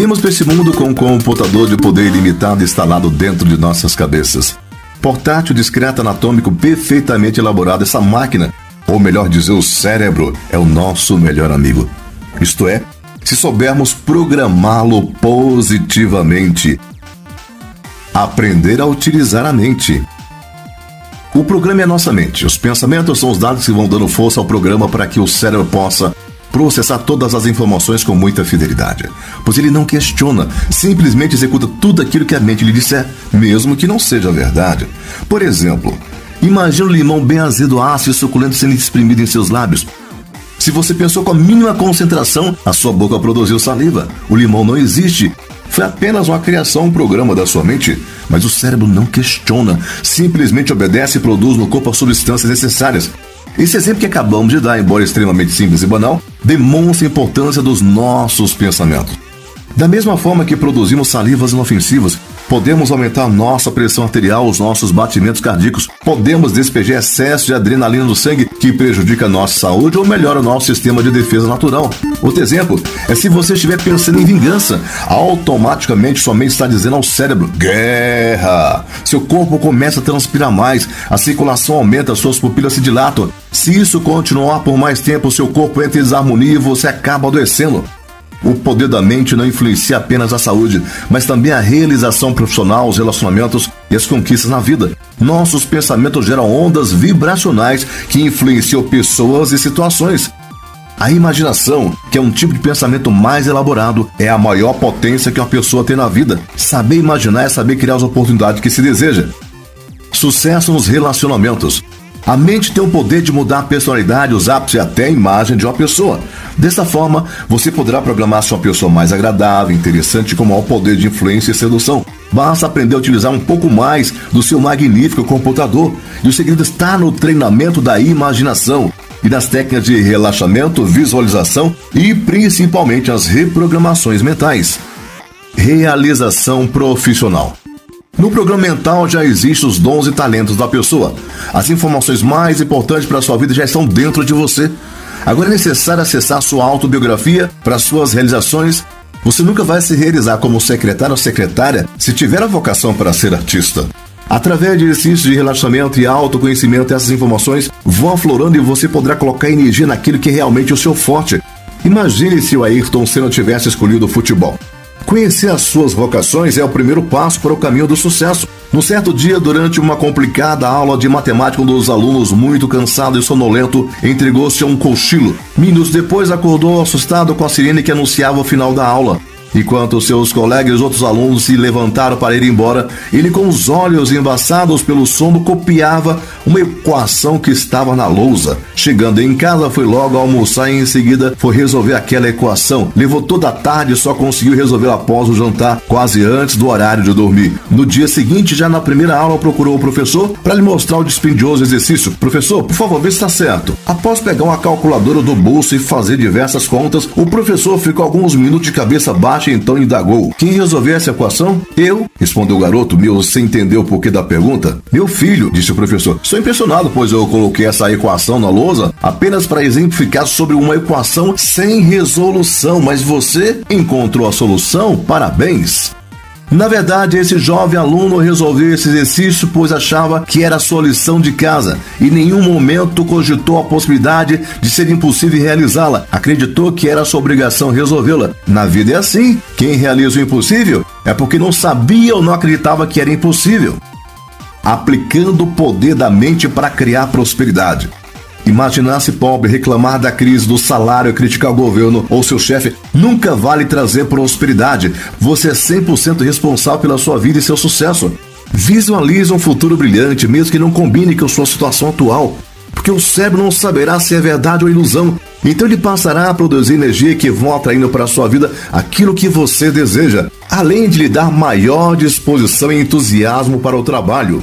Viemos para esse mundo com um computador de poder ilimitado instalado dentro de nossas cabeças. Portátil discreto anatômico perfeitamente elaborado, essa máquina, ou melhor dizer, o cérebro, é o nosso melhor amigo. Isto é, se soubermos programá-lo positivamente. Aprender a utilizar a mente. O programa é a nossa mente. Os pensamentos são os dados que vão dando força ao programa para que o cérebro possa processar todas as informações com muita fidelidade. Pois ele não questiona, simplesmente executa tudo aquilo que a mente lhe disser, mesmo que não seja verdade. Por exemplo, imagine um limão bem azedo, ácido e suculento sendo exprimido em seus lábios. Se você pensou com a mínima concentração, a sua boca produziu saliva. O limão não existe. Foi apenas uma criação, um programa da sua mente. Mas o cérebro não questiona, simplesmente obedece e produz no corpo as substâncias necessárias. Esse exemplo que acabamos de dar, embora extremamente simples e banal, demonstra a importância dos nossos pensamentos. Da mesma forma que produzimos salivas inofensivas, podemos aumentar nossa pressão arterial, os nossos batimentos cardíacos, podemos despejar excesso de adrenalina no sangue que prejudica a nossa saúde ou melhora o nosso sistema de defesa natural. Outro exemplo é se você estiver pensando em vingança, automaticamente sua mente está dizendo ao cérebro: guerra! Seu corpo começa a transpirar mais, a circulação aumenta, suas pupilas se dilatam. Se isso continuar por mais tempo, seu corpo entra em desarmonia e você acaba adoecendo. O poder da mente não influencia apenas a saúde, mas também a realização profissional, os relacionamentos e as conquistas na vida. Nossos pensamentos geram ondas vibracionais que influenciam pessoas e situações. A imaginação, que é um tipo de pensamento mais elaborado, é a maior potência que uma pessoa tem na vida. Saber imaginar é saber criar as oportunidades que se deseja. Sucesso nos relacionamentos. A mente tem o poder de mudar a personalidade, os hábitos e até a imagem de uma pessoa. Dessa forma, você poderá programar sua pessoa mais agradável, interessante com maior poder de influência e sedução. Basta aprender a utilizar um pouco mais do seu magnífico computador. E o segredo está no treinamento da imaginação e nas técnicas de relaxamento, visualização e principalmente as reprogramações mentais. Realização profissional. No programa mental já existem os dons e talentos da pessoa. As informações mais importantes para a sua vida já estão dentro de você. Agora é necessário acessar sua autobiografia para suas realizações. Você nunca vai se realizar como secretário ou secretária se tiver a vocação para ser artista. Através de exercícios de relaxamento e autoconhecimento, essas informações vão aflorando e você poderá colocar energia naquilo que é realmente o seu forte. Imagine se o Ayrton Senna tivesse escolhido o futebol. Conhecer as suas vocações é o primeiro passo para o caminho do sucesso. Num certo dia, durante uma complicada aula de matemática, um dos alunos, muito cansado e sonolento, entregou-se a um cochilo. Minutos depois, acordou assustado com a sirene que anunciava o final da aula. Enquanto seus colegas e os outros alunos se levantaram para ir embora, ele, com os olhos embaçados pelo sono, copiava uma equação que estava na lousa. Chegando em casa, foi logo almoçar e em seguida foi resolver aquela equação. Levou toda a tarde e só conseguiu resolver após o jantar, quase antes do horário de dormir. No dia seguinte, já na primeira aula, procurou o professor para lhe mostrar o dispendioso exercício. Professor, por favor, vê se está certo. Após pegar uma calculadora do bolso e fazer diversas contas, o professor ficou alguns minutos de cabeça baixa Apache então indagou: Quem resolveu essa equação? Eu, respondeu o garoto, meu sem entender o porquê da pergunta. Meu filho, disse o professor. Estou impressionado, pois eu coloquei essa equação na lousa apenas para exemplificar sobre uma equação sem resolução, mas você encontrou a solução? Parabéns! Na verdade, esse jovem aluno resolveu esse exercício pois achava que era sua lição de casa e em nenhum momento cogitou a possibilidade de ser impossível realizá-la. Acreditou que era sua obrigação resolvê-la. Na vida é assim: quem realiza o impossível é porque não sabia ou não acreditava que era impossível. Aplicando o poder da mente para criar prosperidade. Imaginar-se pobre, reclamar da crise do salário, criticar o governo ou seu chefe nunca vale trazer prosperidade. Você é 100% responsável pela sua vida e seu sucesso. Visualize um futuro brilhante, mesmo que não combine com sua situação atual, porque o cérebro não saberá se é verdade ou ilusão. Então ele passará a produzir energia que vão atraindo para a sua vida aquilo que você deseja, além de lhe dar maior disposição e entusiasmo para o trabalho.